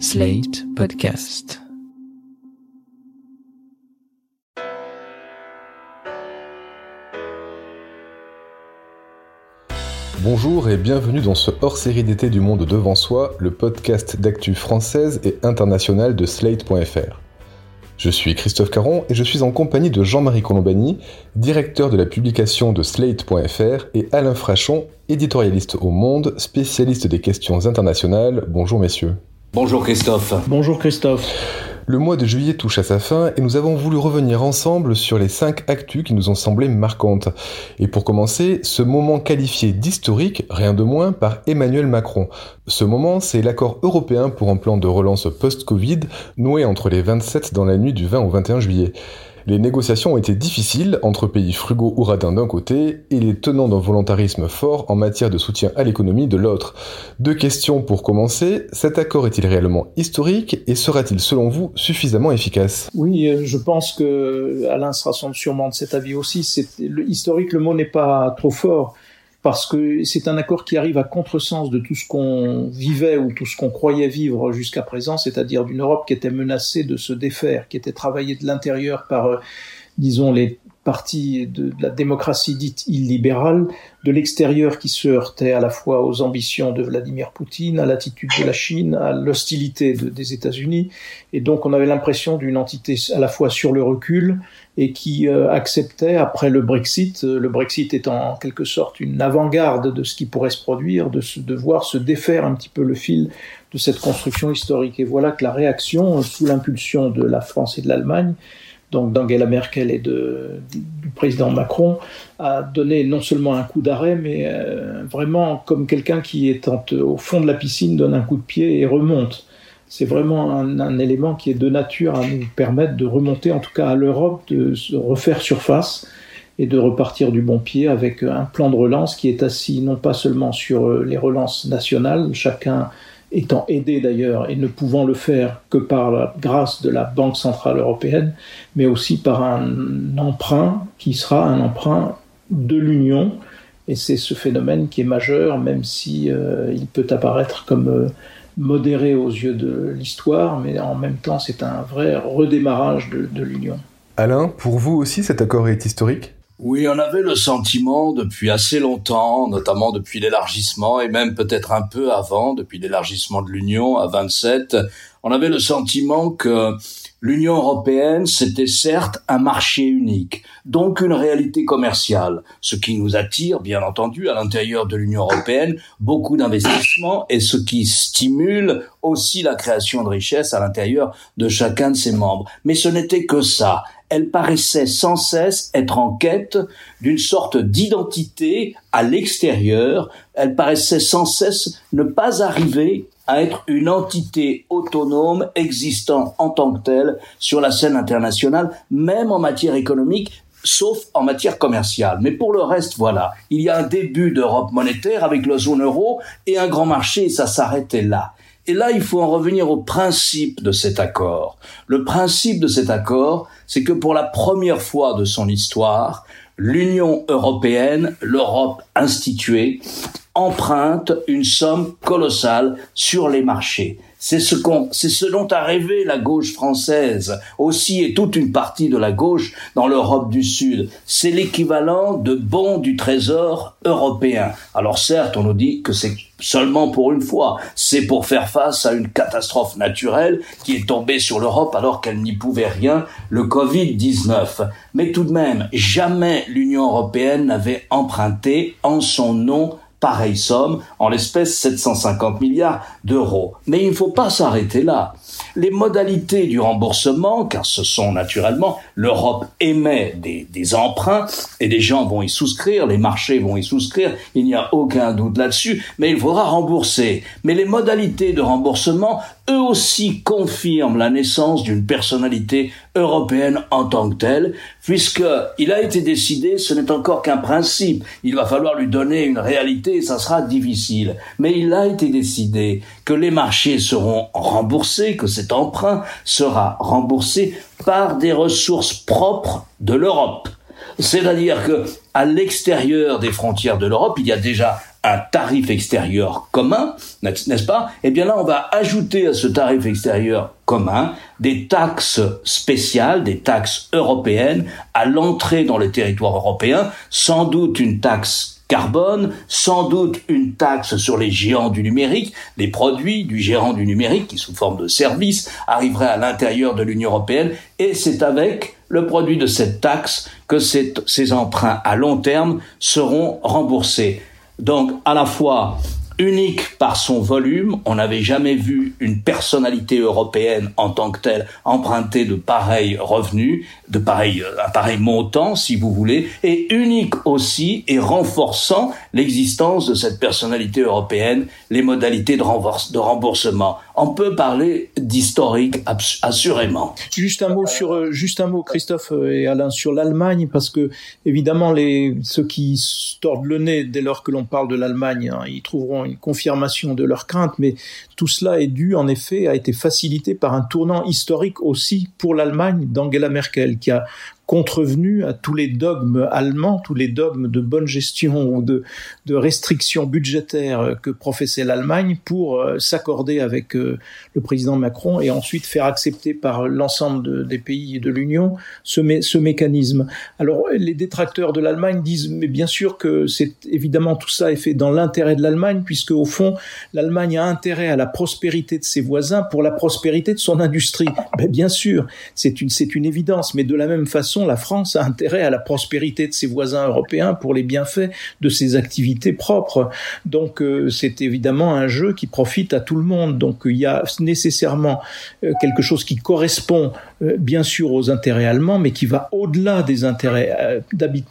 Slate Podcast. Bonjour et bienvenue dans ce hors-série d'été du monde devant soi, le podcast d'actu française et internationale de Slate.fr. Je suis Christophe Caron et je suis en compagnie de Jean-Marie Colombani, directeur de la publication de Slate.fr, et Alain Frachon, éditorialiste au Monde, spécialiste des questions internationales. Bonjour messieurs. Bonjour Christophe. Bonjour Christophe. Le mois de juillet touche à sa fin et nous avons voulu revenir ensemble sur les cinq actus qui nous ont semblé marquantes. Et pour commencer, ce moment qualifié d'historique, rien de moins, par Emmanuel Macron. Ce moment, c'est l'accord européen pour un plan de relance post-Covid noué entre les 27 dans la nuit du 20 au 21 juillet. Les négociations ont été difficiles entre pays frugaux ou radins d'un côté et les tenants d'un volontarisme fort en matière de soutien à l'économie de l'autre. Deux questions pour commencer. Cet accord est-il réellement historique et sera-t-il selon vous suffisamment efficace? Oui, euh, je pense que Alain sera sûrement de cet avis aussi. C'est historique, le mot n'est pas trop fort parce que c'est un accord qui arrive à contresens de tout ce qu'on vivait ou tout ce qu'on croyait vivre jusqu'à présent, c'est-à-dire d'une Europe qui était menacée de se défaire, qui était travaillée de l'intérieur par, euh, disons, les partie de, la démocratie dite illibérale, de l'extérieur qui se heurtait à la fois aux ambitions de Vladimir Poutine, à l'attitude de la Chine, à l'hostilité des États-Unis, et donc on avait l'impression d'une entité à la fois sur le recul et qui euh, acceptait, après le Brexit, euh, le Brexit étant en quelque sorte une avant-garde de ce qui pourrait se produire, de, se, de voir se défaire un petit peu le fil de cette construction historique. Et voilà que la réaction, sous l'impulsion de la France et de l'Allemagne, donc d'Angela Merkel et du président Macron, a donné non seulement un coup d'arrêt, mais euh, vraiment comme quelqu'un qui est au fond de la piscine, donne un coup de pied et remonte. C'est vraiment un, élément qui est de nature à nous permettre de remonter, en tout cas à l'Europe, de se refaire surface et de repartir du bon pied avec un plan de relance qui est assis non pas seulement sur euh, les relances nationales, chacun étant aidé d'ailleurs et ne pouvant le faire que par la grâce de la Banque Centrale Européenne, mais aussi par un emprunt qui sera un emprunt de l'Union. Et c'est ce phénomène qui est majeur, même si euh, il peut apparaître comme euh, modéré aux yeux de l'histoire, mais en même temps c'est un vrai redémarrage de, de l'Union. Alain, pour vous aussi cet accord est historique? Oui, on avait le sentiment depuis assez longtemps, notamment depuis l'élargissement et même peut-être un peu avant, depuis l'élargissement de l'Union à 27, on avait le sentiment que l'Union européenne, c'était certes un marché unique, donc une réalité commerciale, ce qui nous attire, bien entendu, à l'intérieur de l'Union européenne, beaucoup d'investissements et ce qui stimule aussi la création de richesses à l'intérieur de chacun de ses membres. Mais ce n'était que ça elle paraissait sans cesse être en quête d'une sorte d'identité à l'extérieur, elle paraissait sans cesse ne pas arriver à être une entité autonome existant en tant que telle sur la scène internationale, même en matière économique, sauf en matière commerciale. Mais pour le reste, voilà, il y a un début d'Europe monétaire avec la zone euro et un grand marché, et ça s'arrêtait là. Et là, il faut en revenir au principe de cet accord. Le principe de cet accord, c'est que pour la première fois de son histoire, l'Union européenne, l'Europe instituée, emprunte une somme colossale sur les marchés. C'est ce qu'on, c'est ce dont a rêvé la gauche française aussi et toute une partie de la gauche dans l'Europe du Sud. C'est l'équivalent de bons du trésor européen. Alors certes, on nous dit que c'est seulement pour une fois. C'est pour faire face à une catastrophe naturelle qui est tombée sur l'Europe alors qu'elle n'y pouvait rien, le Covid-19. Mais tout de même, jamais l'Union européenne n'avait emprunté en son nom pareille somme, en l'espèce 750 milliards d'euros. Mais il ne faut pas s'arrêter là. Les modalités du remboursement, car ce sont naturellement, l'Europe émet des, emprunts et des gens vont y souscrire, les marchés vont y souscrire, il n'y a aucun doute là-dessus, mais il faudra rembourser. Mais les modalités de remboursement, eux aussi confirment la naissance d'une personnalité européenne en tant que telle, puisqu'il a été décidé, ce n'est encore qu'un principe, il va falloir lui donner une réalité et ça sera difficile. Mais il a été décidé que les marchés seront remboursés, que cet emprunt sera remboursé par des ressources propres de l'Europe. C'est-à-dire que à l'extérieur des frontières de l'Europe, il y a déjà un tarif extérieur commun, n'est-ce pas? Eh bien là, on va ajouter à ce tarif extérieur commun des taxes spéciales, des taxes européennes à l'entrée dans le territoire européen, sans doute une taxe carbone, sans doute une taxe sur les géants du numérique, les produits du gérant du numérique qui sous forme de service arriveraient à l'intérieur de l'Union européenne. Et c'est avec le produit de cette taxe que ces emprunts à long terme seront remboursés. Donc à la fois unique par son volume. On n'avait jamais vu une personnalité européenne en tant que telle emprunter de pareils revenus, de pareils, un pareil montant, si vous voulez, et unique aussi et renforçant l'existence de cette personnalité européenne, les modalités de, remboursement. On peut parler d'historique, assurément. Juste un mot sur, euh, juste un mot, Christophe et Alain, sur l'Allemagne, parce que évidemment, les, ceux qui tordent le nez dès lors que l'on parle de l'Allemagne, hein, ils trouveront une confirmation de leurs craintes, mais tout cela est dû, en effet, a été facilité par un tournant historique aussi pour l'Allemagne d'Angela Merkel, qui a contrevenu à tous les dogmes allemands, tous les dogmes de bonne gestion ou de, de restrictions budgétaires que professait l'Allemagne pour euh, s'accorder avec euh, le président Macron et ensuite faire accepter par l'ensemble des pays de l'Union ce, mécanisme. Alors les détracteurs de l'Allemagne disent mais bien sûr que c'est évidemment tout ça est fait dans l'intérêt de l'Allemagne puisque au fond l'Allemagne a intérêt à la prospérité de ses voisins pour la prospérité de son industrie. Ben, bien sûr, c'est une c'est une évidence, mais de la même façon la France a intérêt à la prospérité de ses voisins européens pour les bienfaits de ses activités propres. Donc euh, c'est évidemment un jeu qui profite à tout le monde. Donc il y a nécessairement euh, quelque chose qui correspond euh, bien sûr aux intérêts allemands, mais qui va au-delà des intérêts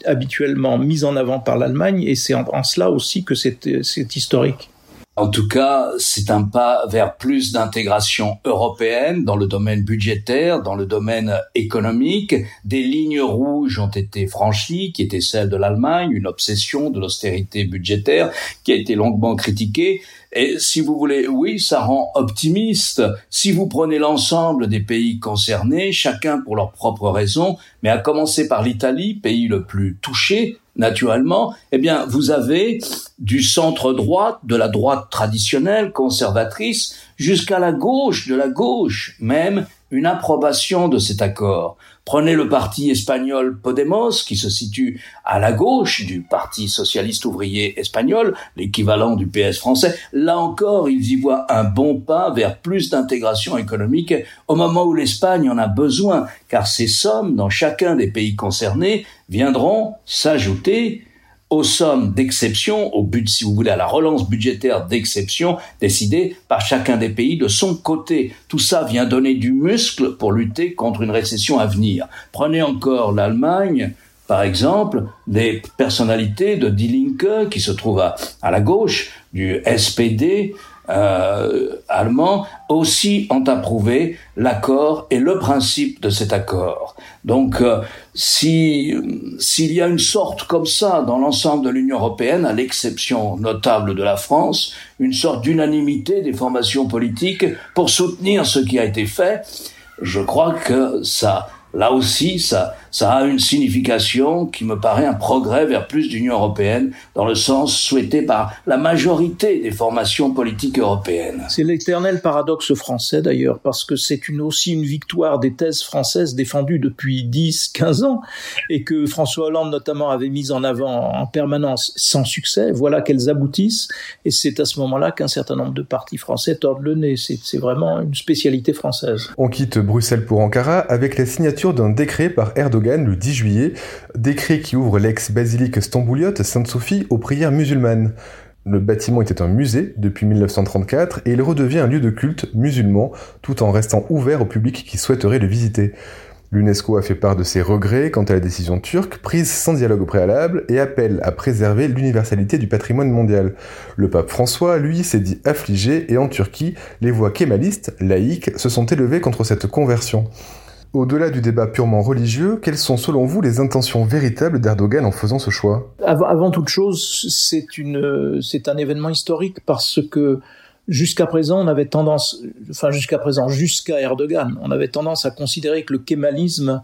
habituellement mis en avant par l'Allemagne. Et c'est en, cela aussi que c'est historique. En tout cas, c'est un pas vers plus d'intégration européenne dans le domaine budgétaire, dans le domaine économique. Des lignes rouges ont été franchies, qui étaient celles de l'Allemagne, une obsession de l'austérité budgétaire qui a été longuement critiquée. Et si vous voulez, oui, ça rend optimiste. Si vous prenez l'ensemble des pays concernés, chacun pour leurs propres raisons, mais à commencer par l'Italie, pays le plus touché, naturellement, eh bien, vous avez du centre droite, de la droite traditionnelle, conservatrice, jusqu'à la gauche, de la gauche même, une approbation de cet accord. Prenez le parti espagnol Podemos, qui se situe à la gauche du Parti socialiste ouvrier espagnol, l'équivalent du PS français. Là encore, ils y voient un bon pas vers plus d'intégration économique au moment où l'Espagne en a besoin, car ces sommes dans chacun des pays concernés viendront s'ajouter aux sommes d'exception, au but, si vous voulez, à la relance budgétaire d'exception décidée par chacun des pays de son côté. Tout ça vient donner du muscle pour lutter contre une récession à venir. Prenez encore l'Allemagne, par exemple, des personnalités de Die Linke qui se trouvent à, la gauche du SPD, euh, allemands aussi ont approuvé l'accord et le principe de cet accord. Donc, euh, si s'il y a une sorte comme ça dans l'ensemble de l'Union européenne, à l'exception notable de la France, une sorte d'unanimité des formations politiques pour soutenir ce qui a été fait, je crois que ça là aussi, ça, ça a une signification qui me paraît un progrès vers plus d'Union européenne dans le sens souhaité par la majorité des formations politiques européennes. C'est l'éternel paradoxe français d'ailleurs, parce que c'est une, aussi une victoire des thèses françaises défendues depuis 10, 15 ans et que François Hollande notamment avait mis en avant en permanence sans succès. Voilà qu'elles aboutissent et c'est à ce moment-là qu'un certain nombre de partis français tordent le nez. C'est vraiment une spécialité française. On quitte Bruxelles pour Ankara avec la signature d'un décret par Erdogan le 10 juillet, décret qui ouvre l'ex-basilique stambouliote Sainte-Sophie aux prières musulmanes. Le bâtiment était un musée depuis 1934 et il redevient un lieu de culte musulman tout en restant ouvert au public qui souhaiterait le visiter. L'UNESCO a fait part de ses regrets quant à la décision turque, prise sans dialogue au préalable, et appelle à préserver l'universalité du patrimoine mondial. Le pape François, lui, s'est dit affligé, et en Turquie, les voix kémalistes, laïques, se sont élevées contre cette conversion. Au-delà du débat purement religieux, quelles sont selon vous les intentions véritables d'Erdogan en faisant ce choix? Avant, toute chose, c'est un événement historique parce que jusqu'à présent, on avait tendance, enfin jusqu'à présent, jusqu'à Erdogan, on avait tendance à considérer que le kémalisme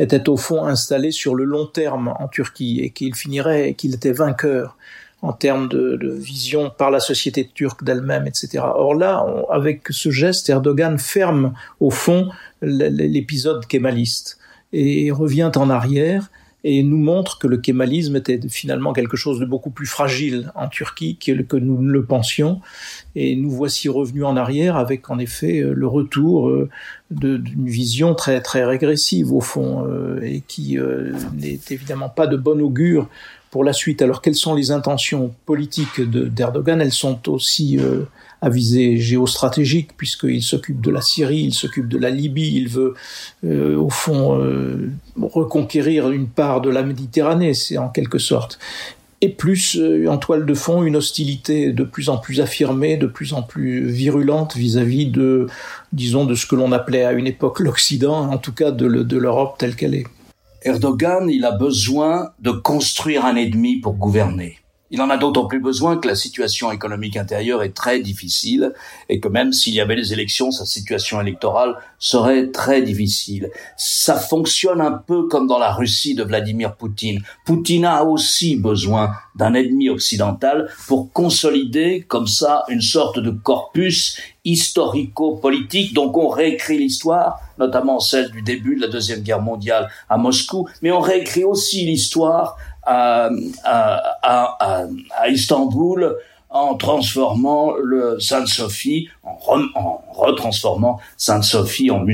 était au fond installé sur le long terme en Turquie et qu'il finirait, qu'il était vainqueur. en termes de, vision par la société turque d'elle-même, etc. Or là, avec ce geste, Erdogan ferme au fond l'épisode kémaliste et revient en arrière et nous montre que le kémalisme était finalement quelque chose de beaucoup plus fragile en Turquie que, nous le pensions. Et nous voici revenus en arrière avec en effet euh, le retour euh, d'une vision très très régressive au fond euh, et qui n'est évidemment pas de bon augure pour la suite. Alors quelles sont les intentions politiques d'Erdogan? Elles sont aussi à visée géostratégique, puisqu'il s'occupe de la Syrie, il s'occupe de la Libye, il veut euh, au fond euh, reconquérir une part de la Méditerranée, c'est en quelque sorte. Et plus euh, en toile de fond une hostilité de plus en plus affirmée, de plus en plus virulente vis-à-vis de, disons, de ce que l'on appelait à une époque l'Occident, en tout cas de l'Europe telle qu'elle est. Erdogan, il a besoin de construire un ennemi pour gouverner. Il en a d'autant plus besoin que la situation économique intérieure est très difficile et que même s'il y avait les élections, sa situation électorale serait très difficile. Ça fonctionne un peu comme dans la Russie de Vladimir Poutine. Poutine a aussi besoin d'un ennemi occidental pour consolider comme ça une sorte de corpus historico-politique. Donc on réécrit l'histoire, notamment celle du début de la Deuxième Guerre mondiale à Moscou, mais on réécrit aussi l'histoire à, à Istanbul en transformant le Sainte-Sophie, en, en, retransformant Sainte-Sophie en,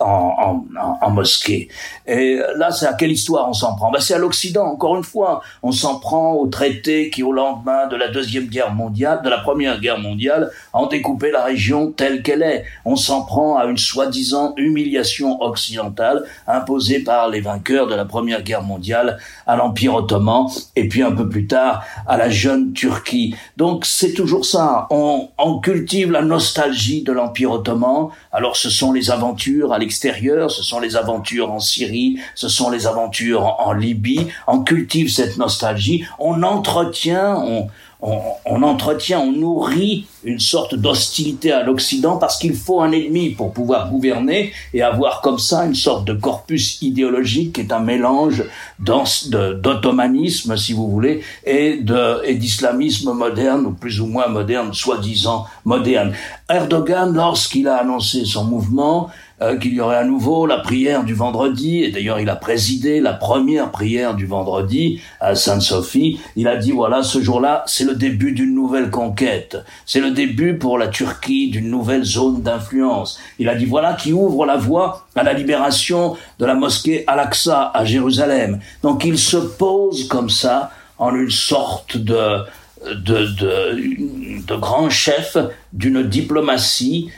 en, en, mosquée. Et là, c'est à quelle histoire on s'en prend? Ben, C'est à l'Occident, encore une fois. On s'en prend au traité qui, au lendemain de la Deuxième Guerre mondiale, de la Première Guerre mondiale, ont découpé la région telle qu'elle est. On s'en prend à une soi-disant humiliation occidentale imposée par les vainqueurs de la Première Guerre mondiale à l'Empire ottoman et puis un peu plus tard à la jeune Turquie. Donc c'est toujours ça. On, cultive la nostalgie de l'Empire ottoman. Alors ce sont les aventures à extérieur, ce sont les aventures en Syrie, ce sont les aventures en, Libye. On cultive cette nostalgie, on entretient, on, on, entretient, on nourrit une sorte d'hostilité à l'Occident parce qu'il faut un ennemi pour pouvoir gouverner et avoir comme ça une sorte de corpus idéologique qui est un mélange d'ottomanisme, si vous voulez, et d'islamisme moderne, ou plus ou moins moderne, soi-disant moderne. Erdogan, lorsqu'il a annoncé son mouvement, euh, qu'il y aurait à nouveau la prière du vendredi, et d'ailleurs il a présidé la première prière du vendredi à Sainte-Sophie, il a dit voilà, ce jour-là, c'est le début d'une nouvelle conquête, c'est le début pour la Turquie d'une nouvelle zone d'influence. Il a dit voilà qui ouvre la voie à la libération de la mosquée Al-Aqsa à Jérusalem. Donc il se pose comme ça en une sorte de, de, de, de grand chef d'une diplomatie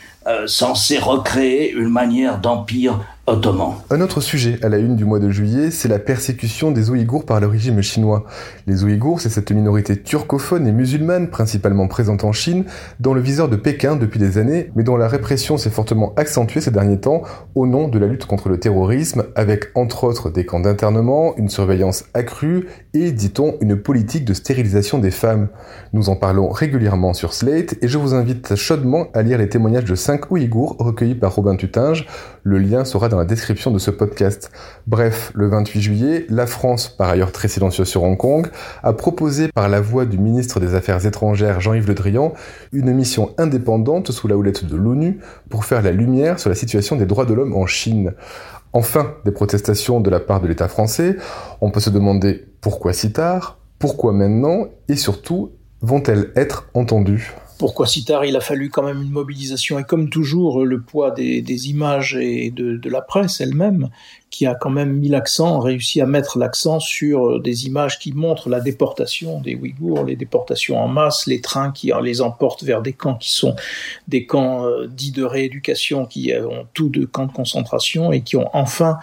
censé recréer une manière d'empire un autre sujet à la une du mois de juillet, c'est la persécution des Ouïghours par le régime chinois. Les Ouïghours, c'est cette minorité turcophone et musulmane, principalement présente en Chine, dans le viseur de Pékin depuis des années, mais dont la répression s'est fortement accentuée ces derniers temps au nom de la lutte contre le terrorisme, avec entre autres des camps d'internement, une surveillance accrue et, dit-on, une politique de stérilisation des femmes. Nous en parlons régulièrement sur Slate et je vous invite chaudement à lire les témoignages de cinq Ouïghours recueillis par Robin Tutinge. Le lien sera dans la description de ce podcast. Bref, le 28 juillet, la France, par ailleurs très silencieuse sur Hong Kong, a proposé par la voix du ministre des Affaires étrangères Jean-Yves Le Drian une mission indépendante sous la houlette de l'ONU pour faire la lumière sur la situation des droits de l'homme en Chine. Enfin, des protestations de la part de l'État français, on peut se demander pourquoi si tard, pourquoi maintenant, et surtout, vont-elles être entendues? Pourquoi si tard il a fallu quand même une mobilisation. Et comme toujours le poids des, images et de, la presse elle-même qui a quand même mis l'accent, réussi à mettre l'accent sur des images qui montrent la déportation des Ouïghours, les déportations en masse, les trains qui les emportent vers des camps qui sont des camps euh, dits de rééducation qui ont tout de camps de concentration et qui ont enfin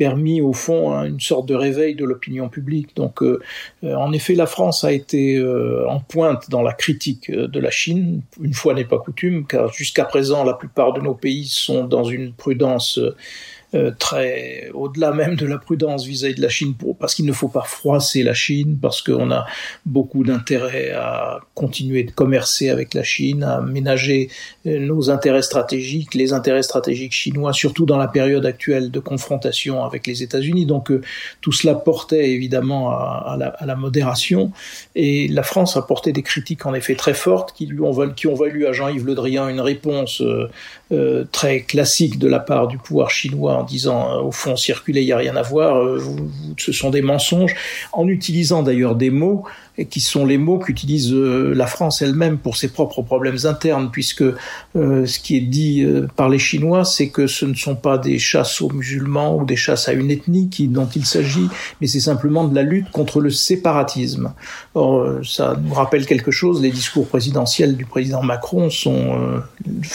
permis au fond une sorte de réveil de l'opinion publique. Donc euh, euh, en effet, la France a été euh, en pointe dans la critique de la Chine, une fois n'est pas coutume, car jusqu'à présent, la plupart de nos pays sont dans une prudence très au-delà même de la prudence vis-à-vis de la Chine, pour, parce qu'il ne faut pas froisser la Chine, parce qu'on a beaucoup d'intérêt à continuer de commercer avec la Chine, à ménager euh, nos intérêts stratégiques, les intérêts stratégiques chinois, surtout dans la période actuelle de confrontation avec les États-Unis. Donc tout cela portait évidemment à, la, à, la, modération, et la France a porté des critiques en effet très fortes qui lui ont, qui ont valu à Jean-Yves Le Drian une réponse euh, très classique de la part du pouvoir chinois en disant euh, au fond circuler il n'y a rien à voir, euh, ce sont des mensonges, en utilisant d'ailleurs des mots qui sont les mots qu'utilise euh, la France elle-même pour ses propres problèmes internes, puisque euh, ce qui est dit euh, par les Chinois, c'est que ce ne sont pas des chasses aux musulmans ou des chasses à une ethnie qui, dont il s'agit, mais c'est simplement de la lutte contre le séparatisme. Or, ça nous rappelle quelque chose, les discours présidentiels du président Macron sont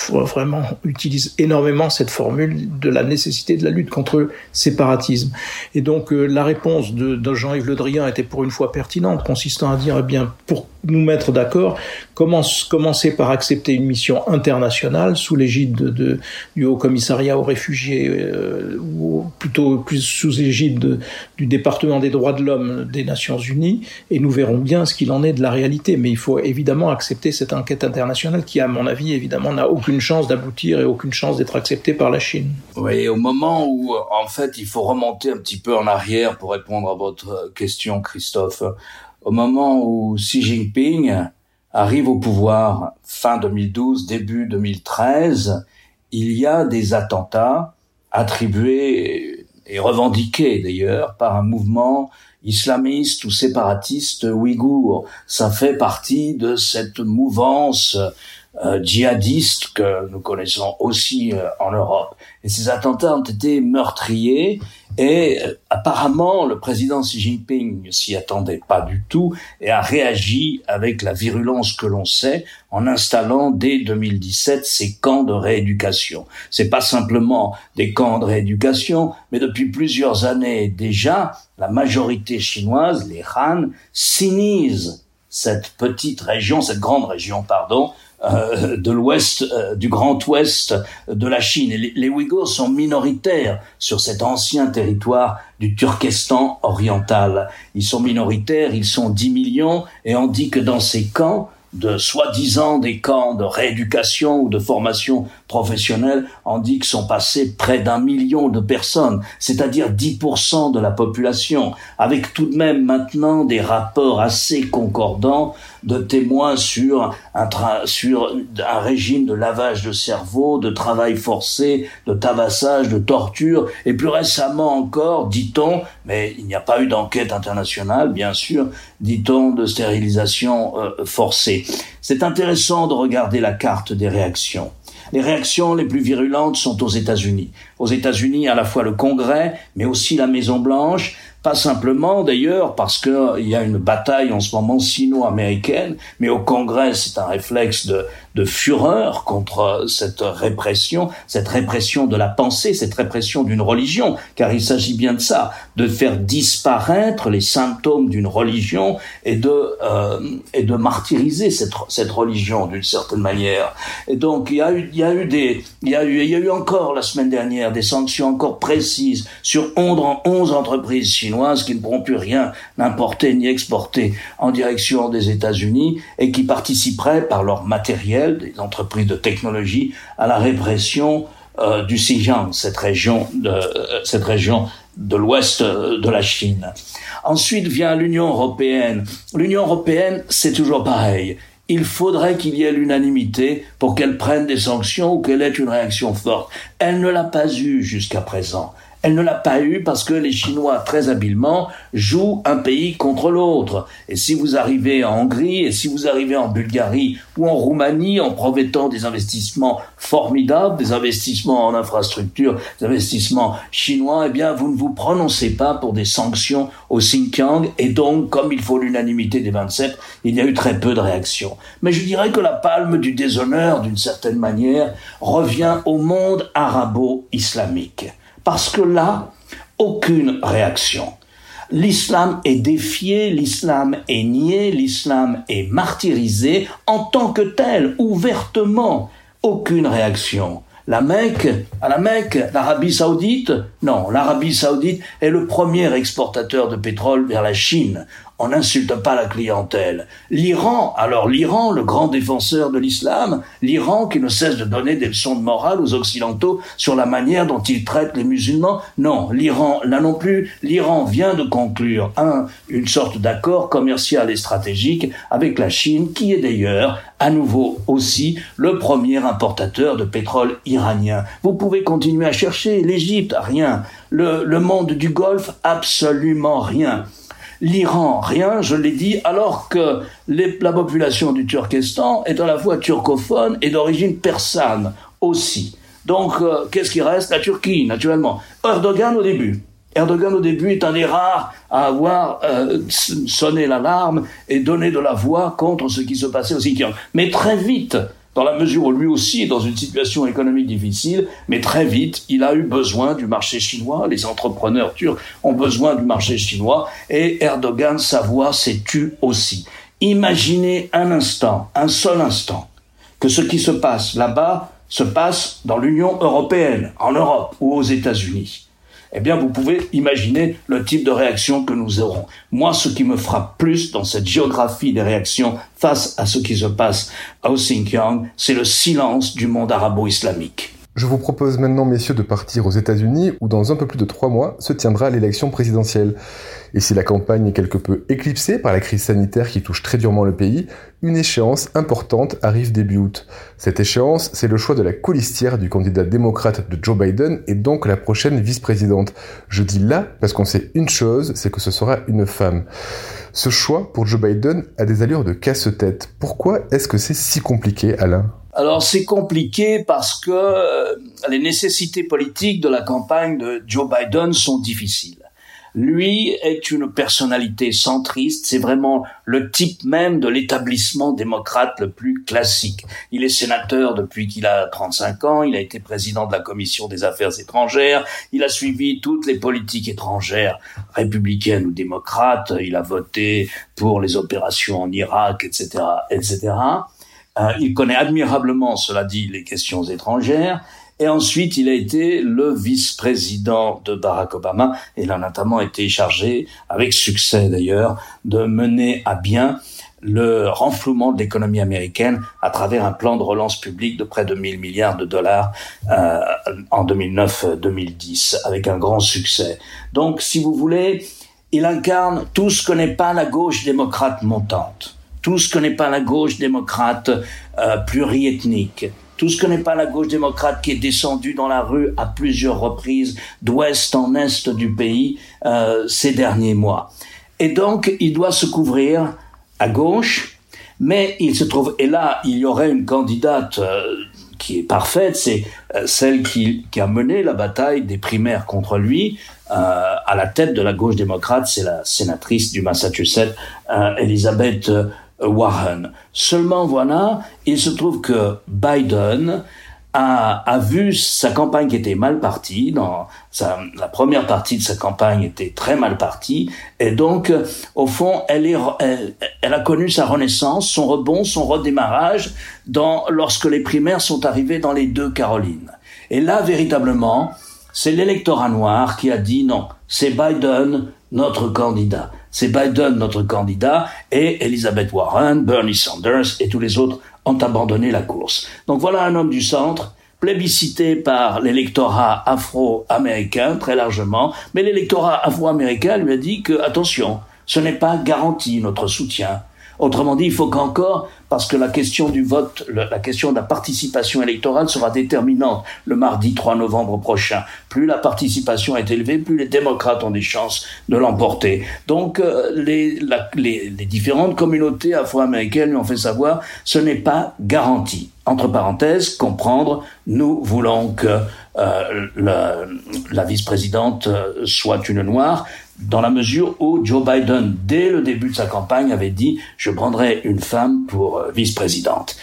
vraiment utilisent énormément cette formule de la nécessité de la lutte contre le séparatisme. Et donc la réponse de, Jean-Yves Le Drian était pour une fois pertinente, consistant à dire, eh bien, pour nous mettre d'accord, commence, commencer par accepter une mission internationale sous l'égide de, du Haut Commissariat aux réfugiés, euh, ou plutôt plus sous l'égide du département des droits de l'homme des Nations Unies, et nous verrons bien ce qu'il en est de la réalité. Mais il faut évidemment accepter cette enquête internationale qui, à mon avis, évidemment, n'a aucune chance d'aboutir et aucune chance d'être acceptée par la Chine. Oui, au moment où, en fait, il faut remonter un petit peu en arrière pour répondre à votre question, Christophe au moment où Xi Jinping arrive au pouvoir fin 2012, début 2013, il y a des attentats attribués et revendiqués d'ailleurs par un mouvement islamiste ou séparatiste ouïghour. Ça fait partie de cette mouvance euh, djihadiste que nous connaissons aussi euh, en Europe. Et ces attentats ont été meurtriers et euh, apparemment le président Xi Jinping ne s'y attendait pas du tout et a réagi avec la virulence que l'on sait en installant dès 2017 ces camps de rééducation. C'est pas simplement des camps de rééducation, mais depuis plusieurs années déjà, la majorité chinoise, les Han, sinisent cette petite région, cette grande région, pardon, euh, de l'ouest, euh, du grand ouest de la Chine. Les, les, Ouïghours sont minoritaires sur cet ancien territoire du Turkestan oriental. Ils sont minoritaires, ils sont 10 millions, et on dit que dans ces camps, de soi-disant des camps de rééducation ou de formation professionnelle, on dit que sont passés près d'un million de personnes, c'est-à-dire 10% de la population, avec tout de même maintenant des rapports assez concordants de témoins sur un, sur un régime de lavage de cerveau, de travail forcé, de tabassage, de torture, et plus récemment encore, dit-on, mais il n'y a pas eu d'enquête internationale, bien sûr, dit-on, de stérilisation euh, forcée. C'est intéressant de regarder la carte des réactions. Les réactions les plus virulentes sont aux États-Unis. Aux États-Unis, à la fois le Congrès, mais aussi la Maison Blanche, pas simplement d'ailleurs parce qu'il y a une bataille en ce moment sino-américaine, mais au Congrès c'est un réflexe de, de fureur contre cette répression, cette répression de la pensée, cette répression d'une religion, car il s'agit bien de ça, de faire disparaître les symptômes d'une religion et de euh, et de martyriser cette cette religion d'une certaine manière. Et donc il y a eu il y a eu des il y a eu il y a eu encore la semaine dernière des sanctions encore précises sur 11 entreprises chinoises qui ne pourront plus rien importer ni exporter en direction des États-Unis et qui participeraient par leur matériel, des entreprises de technologie, à la répression euh, du Xinjiang, cette région de, euh, cette région de l'ouest euh, de la Chine. Ensuite vient l'Union européenne. L'Union européenne, c'est toujours pareil. Il faudrait qu'il y ait l'unanimité pour qu'elle prenne des sanctions ou qu'elle ait une réaction forte. Elle ne l'a pas eu jusqu'à présent. Elle ne l'a pas eu parce que les Chinois, très habilement, jouent un pays contre l'autre. Et si vous arrivez en Hongrie, et si vous arrivez en Bulgarie ou en Roumanie en promettant des investissements formidables, des investissements en infrastructure, des investissements chinois, eh bien, vous ne vous prononcez pas pour des sanctions au Xinjiang. Et donc, comme il faut l'unanimité des 27, il y a eu très peu de réactions. Mais je dirais que la palme du déshonneur, d'une certaine manière, revient au monde arabo-islamique parce que là, aucune réaction. L'islam est défié, l'islam est nié, l'islam est martyrisé en tant que tel, ouvertement. Aucune réaction. La Mecque, à la Mecque, l'Arabie saoudite Non, l'Arabie saoudite est le premier exportateur de pétrole vers la Chine on n'insulte pas la clientèle. L'Iran, alors l'Iran, le grand défenseur de l'islam, l'Iran qui ne cesse de donner des leçons de morale aux Occidentaux sur la manière dont il traite les musulmans, non, l'Iran, là non plus, l'Iran vient de conclure un, une sorte d'accord commercial et stratégique avec la Chine, qui est d'ailleurs à nouveau aussi le premier importateur de pétrole iranien. Vous pouvez continuer à chercher, l'Égypte, rien, le monde du Golfe, absolument rien l'Iran, rien, je l'ai dit, alors que la population du Turkestan est à la fois turcophone et d'origine persane aussi. Donc, euh, qu'est-ce qui reste? La Turquie, naturellement. Erdogan au début. Erdogan au début est un des rares à avoir euh, sonné l'alarme et donné de la voix contre ce qui se passait au Xinjiang. Mais très vite, dans la mesure où lui aussi est dans une situation économique difficile, mais très vite, il a eu besoin du marché chinois, les entrepreneurs turcs ont besoin du marché chinois, et Erdogan, sa voix s'est tue aussi. Imaginez un instant, un seul instant, que ce qui se passe là-bas se passe dans l'Union européenne, en Europe ou aux États-Unis eh bien, vous pouvez imaginer le type de réaction que nous aurons. Moi, ce qui me frappe plus dans cette géographie des réactions face à ce qui se passe à Xinjiang, c'est le silence du monde arabo-islamique. Je vous propose maintenant, messieurs, de partir aux États-Unis où dans un peu plus de trois mois se tiendra l'élection présidentielle. Et si la campagne est quelque peu éclipsée par la crise sanitaire qui touche très durement le pays, une échéance importante arrive début août. Cette échéance, c'est le choix de la colistière du candidat démocrate de Joe Biden et donc la prochaine vice-présidente. Je dis là parce qu'on sait une chose, c'est que ce sera une femme. Ce choix pour Joe Biden a des allures de casse-tête. Pourquoi est-ce que c'est si compliqué, Alain? Alors c'est compliqué parce que euh, les nécessités politiques de la campagne de Joe Biden sont difficiles. Lui est une personnalité centriste, c'est vraiment le type même de l'établissement démocrate le plus classique. Il est sénateur depuis qu'il a 35 ans, il a été président de la commission des affaires étrangères, il a suivi toutes les politiques étrangères républicaines ou démocrates, il a voté pour les opérations en Irak, etc., etc. Euh, il connaît admirablement, cela dit, les questions étrangères. Et ensuite, il a été le vice-président de Barack Obama. Il a notamment été chargé, avec succès d'ailleurs, de mener à bien le renflouement de l'économie américaine à travers un plan de relance publique de près de 1000 milliards de dollars euh, en 2009-2010, avec un grand succès. Donc, si vous voulez, il incarne tout ce que n'est pas la gauche démocrate montante tout ce que n'est pas la gauche démocrate euh, pluriethnique, tout ce que n'est pas la gauche démocrate qui est descendue dans la rue à plusieurs reprises d'ouest en est du pays euh, ces derniers mois. Et donc, il doit se couvrir à gauche, mais il se trouve, et là, il y aurait une candidate euh, qui est parfaite, c'est celle qui, a mené la bataille des primaires contre lui. À la tête de la gauche démocrate, c'est la sénatrice du Massachusetts, euh, Elizabeth Warren. Seulement voilà, il se trouve que Biden a, a, vu sa campagne qui était mal partie. Dans la première partie de sa campagne était très mal partie, et donc au fond, elle, a connu sa renaissance, son rebond, son redémarrage lorsque les primaires sont arrivées dans les deux Carolines. Et là, véritablement, c'est l'électorat noir qui a dit non, c'est Biden notre candidat. C'est Biden notre candidat et Elizabeth Warren, Bernie Sanders et tous les autres ont abandonné la course. Donc voilà un homme du centre plébiscité par l'électorat afro-américain très largement, mais l'électorat afro-américain lui a dit que attention, ce n'est pas garanti notre soutien. Autrement dit, il faut qu'encore, parce que la question du vote, la question de la participation électorale sera déterminante le mardi 3 novembre prochain. Plus la participation est élevée, plus les démocrates ont des chances de l'emporter. Donc, euh, les, différentes communautés afro-américaines lui ont fait savoir, ce n'est pas garanti. Entre parenthèses, comprendre, nous voulons que euh, la, la vice-présidente euh, soit une noire, dans la mesure où Joe Biden, dès le début de sa campagne, avait dit je prendrai une femme pour euh, vice-présidente.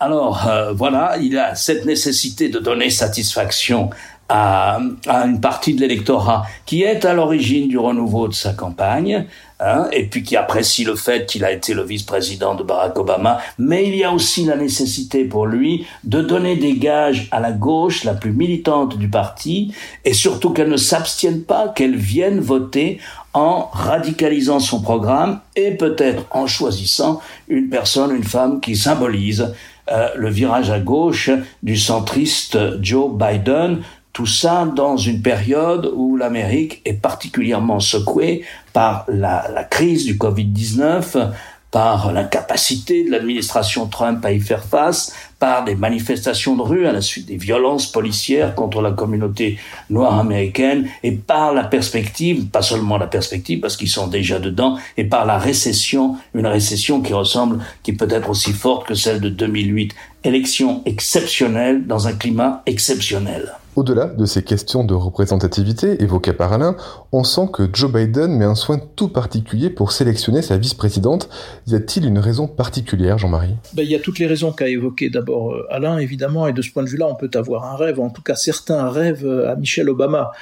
Alors euh, voilà, il a cette nécessité de donner satisfaction à, à une partie de l'électorat qui est à l'origine du renouveau de sa campagne, hein, et puis qui apprécie le fait qu'il a été le vice-président de Barack Obama, mais il y a aussi la nécessité pour lui de donner des gages à la gauche la plus militante du parti, et surtout qu'elle ne s'abstienne pas, qu'elle vienne voter en radicalisant son programme et peut-être en choisissant une personne, une femme qui symbolise euh, le virage à gauche du centriste Joe Biden, tout ça dans une période où l'Amérique est particulièrement secouée par la, crise du Covid-19, par l'incapacité de l'administration Trump à y faire face, par des manifestations de rue à la suite des violences policières contre la communauté noire américaine et par la perspective, pas seulement la perspective parce qu'ils sont déjà dedans, et par la récession, une récession qui ressemble, qui peut être aussi forte que celle de 2008. Élection exceptionnelle dans un climat exceptionnel. Au-delà de ces questions de représentativité évoquées par Alain, on sent que Joe Biden met un soin tout particulier pour sélectionner sa vice-présidente. Y a-t-il une raison particulière, Jean-Marie? Ben, Il y a toutes les raisons qu'a évoquées d'abord euh, Alain, évidemment, et de ce point de vue-là, on peut avoir un rêve, en tout cas certains rêvent à Michelle Obama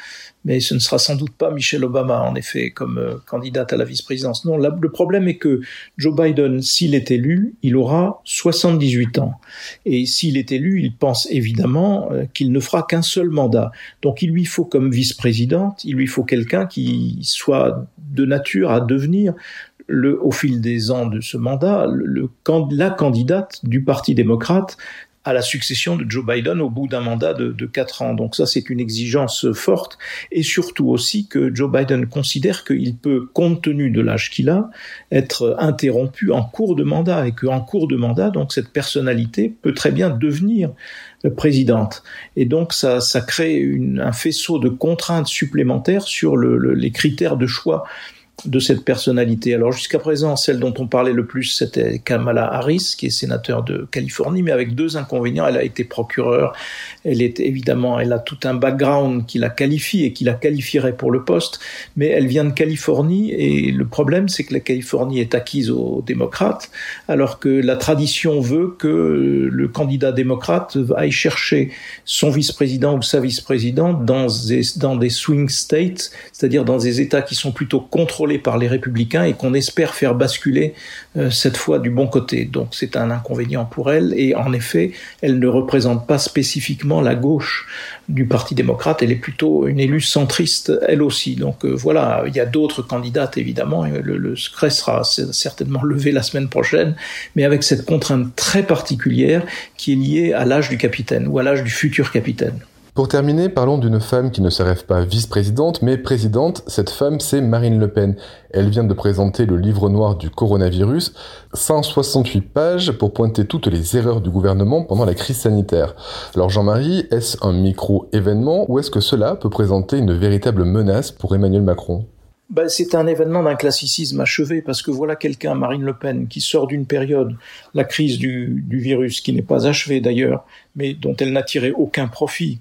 mais ce ne sera sans doute pas Michelle Obama, en effet, comme euh, candidate à la vice-présidence. Non, le problème est que Joe Biden, s'il est élu, il aura 78 ans. Et s'il est élu, il pense évidemment euh, qu'il ne fera qu'un seul mandat. Donc il lui faut comme vice-présidente, il lui faut quelqu'un qui soit de nature à devenir le, au fil des ans de ce mandat, le, la candidate du Parti démocrate à la succession de Joe Biden au bout d'un mandat de, de quatre ans. Donc ça, c'est une exigence forte. Et surtout aussi que Joe Biden considère qu'il peut, compte tenu de l'âge qu'il a, être interrompu en cours de mandat et qu'en cours de mandat, donc cette personnalité peut très bien devenir présidente. Et donc ça, ça crée une, un faisceau de contraintes supplémentaires sur le, les critères de choix de cette personnalité. Alors jusqu'à présent, celle dont on parlait le plus, c'était Kamala Harris, qui est sénateur de Californie, mais avec deux inconvénients. Elle a été procureure. Elle est évidemment, elle a tout un background qui la qualifie et qui la qualifierait pour le poste, mais elle vient de Californie et le problème, c'est que la Californie est acquise aux démocrates, alors que la tradition veut que le candidat démocrate aille chercher son vice-président ou sa vice-présidente dans des, dans des swing states, c'est-à-dire dans des États qui sont plutôt contrôlés par les républicains et qu'on espère faire basculer euh, cette fois du bon côté. Donc c'est un inconvénient pour elle et en effet, elle ne représente pas spécifiquement la gauche du Parti démocrate, elle est plutôt une élue centriste elle aussi. Donc euh, voilà, il y a d'autres candidates évidemment, le, le secret sera certainement levé la semaine prochaine, mais avec cette contrainte très particulière qui est liée à l'âge du capitaine ou à l'âge du futur capitaine. Pour terminer, parlons d'une femme qui ne se rêve pas vice-présidente, mais présidente. Cette femme, c'est Marine Le Pen. Elle vient de présenter le livre noir du coronavirus, 168 pages pour pointer toutes les erreurs du gouvernement pendant la crise sanitaire. Alors Jean-Marie, est-ce un micro-événement ou est-ce que cela peut présenter une véritable menace pour Emmanuel Macron? Ben, c'est un événement d'un classicisme achevé parce que voilà quelqu'un, Marine Le Pen, qui sort d'une période, la crise du, du virus, qui n'est pas achevée d'ailleurs, mais dont elle n'a tiré aucun profit,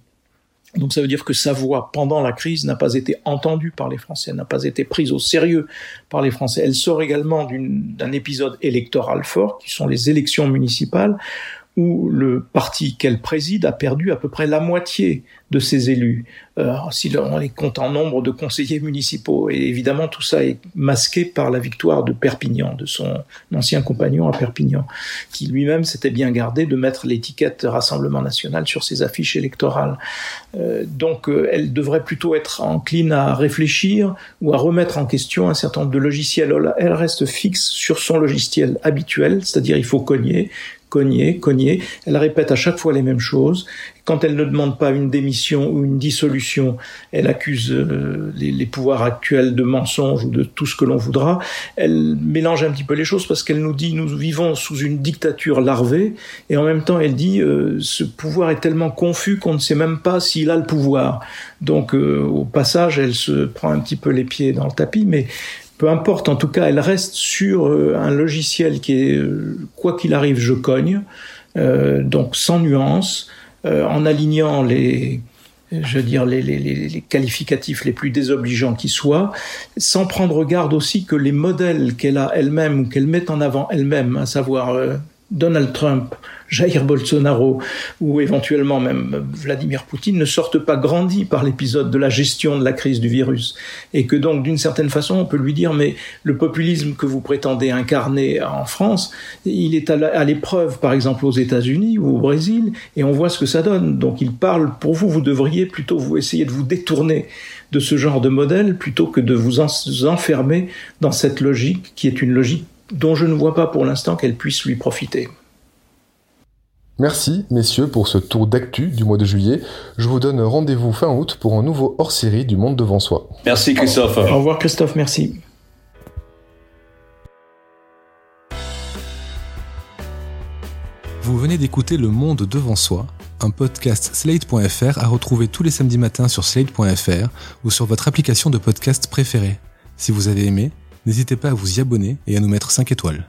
donc ça veut dire que sa voix pendant la crise n'a pas été entendue par les Français, n'a pas été prise au sérieux par les Français. Elle sort également d'un épisode électoral fort, qui sont les élections municipales, où le parti qu'elle préside a perdu à peu près la moitié de ses élus, euh, si on les compte en nombre de conseillers municipaux. Et évidemment, tout ça est masqué par la victoire de Perpignan, de son ancien compagnon à Perpignan, qui lui-même s'était bien gardé de mettre l'étiquette Rassemblement national sur ses affiches électorales. Euh, donc, euh, elle devrait plutôt être encline à réfléchir ou à remettre en question un certain nombre de logiciels. Elle reste fixe sur son logiciel habituel, c'est-à-dire il faut cogner, cogner, cogner. Elle répète à chaque fois les mêmes choses. Quand elle ne demande pas une démission ou une dissolution, elle accuse euh, les, pouvoirs actuels de mensonges ou de tout ce que l'on voudra. Elle mélange un petit peu les choses parce qu'elle nous dit nous vivons sous une dictature larvée et en même temps elle dit euh, ce pouvoir est tellement confus qu'on ne sait même pas s'il a le pouvoir. Donc euh, au passage elle se prend un petit peu les pieds dans le tapis, mais peu importe, en tout cas, elle reste sur euh, un logiciel qui est, euh, quoi qu'il arrive, je cogne, euh, donc sans nuance, en alignant les, je veux dire, les, les, les, qualificatifs les plus désobligeants qui soient, sans prendre garde aussi que les modèles qu'elle a elle-même ou qu'elle met en avant elle-même, à savoir Donald Trump, Jair Bolsonaro ou éventuellement même Vladimir Poutine ne sortent pas grandis par l'épisode de la gestion de la crise du virus. Et que donc, d'une certaine façon, on peut lui dire, mais le populisme que vous prétendez incarner en France, il est à l'épreuve, par exemple, aux États-Unis ou au Brésil, et on voit ce que ça donne. Donc, il parle pour vous, vous devriez plutôt vous essayer de vous détourner de ce genre de modèle plutôt que de vous enfermer dans cette logique qui est une logique dont je ne vois pas pour l'instant qu'elle puisse lui profiter. Merci, messieurs, pour ce tour d'actu du mois de juillet. Je vous donne rendez-vous fin août pour un nouveau hors-série du Monde devant soi. Merci, Christophe. Au revoir, Christophe, merci. Vous venez d'écouter Le Monde devant soi, un podcast Slate.fr à retrouver tous les samedis matins sur Slate.fr ou sur votre application de podcast préférée. Si vous avez aimé, n'hésitez pas à vous y abonner et à nous mettre 5 étoiles.